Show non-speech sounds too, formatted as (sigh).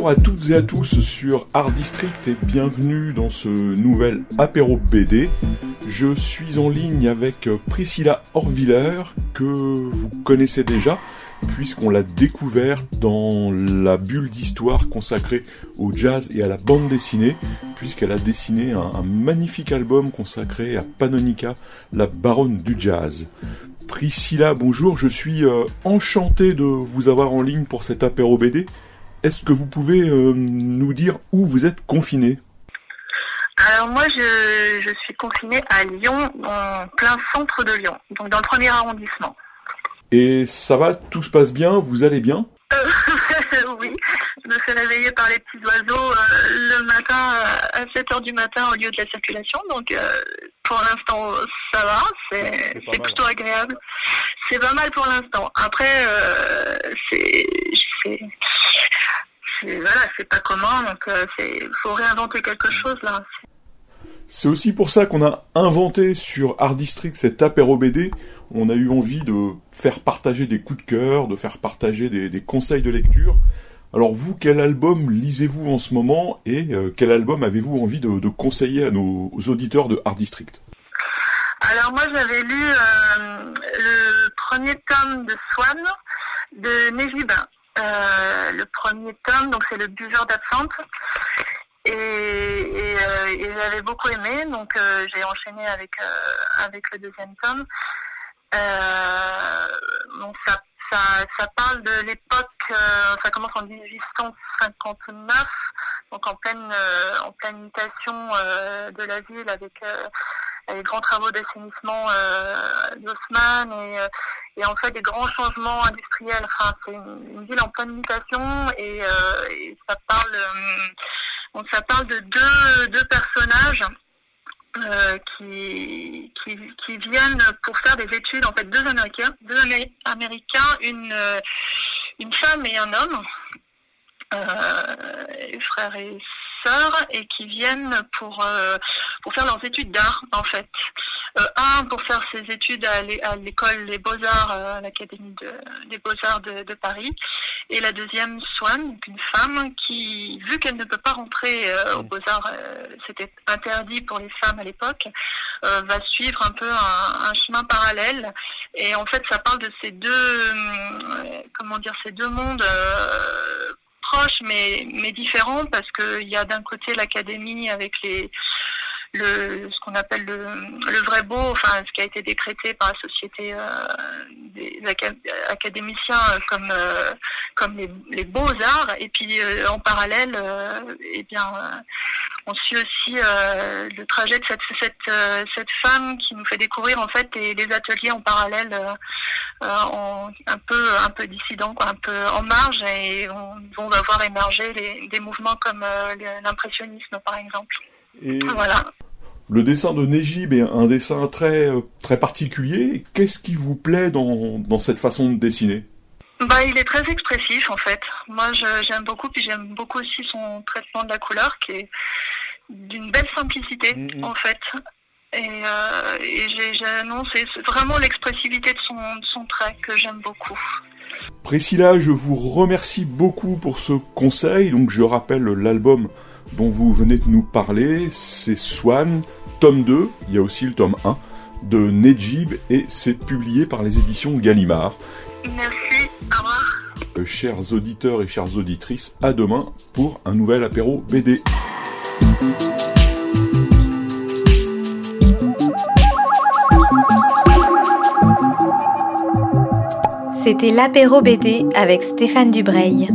Bonjour à toutes et à tous sur Art District et bienvenue dans ce nouvel apéro BD. Je suis en ligne avec Priscilla Orviller que vous connaissez déjà puisqu'on l'a découvert dans la bulle d'histoire consacrée au jazz et à la bande dessinée, puisqu'elle a dessiné un, magnifique album consacré à Panonica, la baronne du jazz. Priscilla, bonjour, je suis euh, enchanté de vous avoir en ligne pour cet apéro BD. Est-ce que vous pouvez euh, nous dire où vous êtes confiné alors moi, je, je suis confinée à Lyon, en plein centre de Lyon, donc dans le premier arrondissement. Et ça va, tout se passe bien, vous allez bien? (laughs) Oui, je me fais réveiller par les petits oiseaux euh, le matin euh, à 7h du matin au lieu de la circulation, donc euh, pour l'instant ça va, c'est plutôt agréable. C'est pas mal pour l'instant. Après, c'est voilà, c'est pas commun, donc il faut réinventer quelque chose là. C'est aussi pour ça qu'on a inventé sur Art District cet apéro BD. On a eu envie de faire partager des coups de cœur, de faire partager des, conseils de lecture. Alors vous, quel album lisez-vous en ce moment et euh, quel album avez-vous envie de, conseiller à nos auditeurs de Art District? Alors moi j'avais lu euh, le premier tome de Swan de Nejib. Euh, le premier tome, donc c'est le buveur d'absinthe. Et, et, j'avais beaucoup aimé, donc j'ai enchaîné avec, avec le deuxième tome. Euh, donc ça, ça, parle de l'époque, euh, ça commence en 1859, donc en pleine, euh, en pleine mutation de la ville avec les grands travaux d'assainissement d'Haussmann et, et, en fait des grands changements industriels. C'est une, ville en pleine mutation et, et ça parle, de deux, deux personnages. Euh, qui, qui, viennent pour faire des études, en fait deux Américains, deux Américains, une, euh, une femme et un homme, euh, frères et et qui viennent pour, euh, pour faire leurs études d'art en fait. Euh, un pour faire ses études à l'école des beaux-arts, euh, à l'Académie des beaux-arts de, Paris. Et la deuxième, Swan, une femme qui, vu qu'elle ne peut pas rentrer aux beaux-arts, c'était interdit pour les femmes à l'époque, va suivre un peu un, chemin parallèle. Et en fait, ça parle de ces deux, comment dire, ces deux mondes mais, mais différents parce qu'il y a d'un côté l'académie avec les le, ce qu'on appelle le, le, vrai beau, enfin ce qui a été décrété par la société euh, des académiciens euh, comme euh, comme les, beaux arts, et puis en parallèle, eh bien, on suit aussi le trajet de cette cette, cette femme qui nous fait découvrir en fait les, les ateliers en parallèle, en, un peu un peu dissident, quoi, un peu en marge, et on, on va voir émerger les, des mouvements comme l'impressionnisme par exemple. Et voilà. Le dessin de Nejib est un dessin très, euh, très particulier. Qu'est-ce qui vous plaît dans, dans cette façon de dessiner? Bah, il est très expressif en fait. Moi, j'aime beaucoup, puis j'aime beaucoup aussi son traitement de la couleur, qui est d'une belle simplicité mm-hmm. en fait. Et, euh, et c'est vraiment l'expressivité de son, de son trait que j'aime beaucoup. Priscilla, je vous remercie beaucoup pour ce conseil. Donc, je rappelle l'album dont vous venez de nous parler, c'est Swan, tome 2, il y a aussi le tome 1, de Nejib, et c'est publié par les éditions Gallimard. Merci, au revoir. Euh, chers auditeurs et chères auditrices, à demain pour un nouvel apéro BD. C'était l'apéro BD avec Stéphane Dubreuil.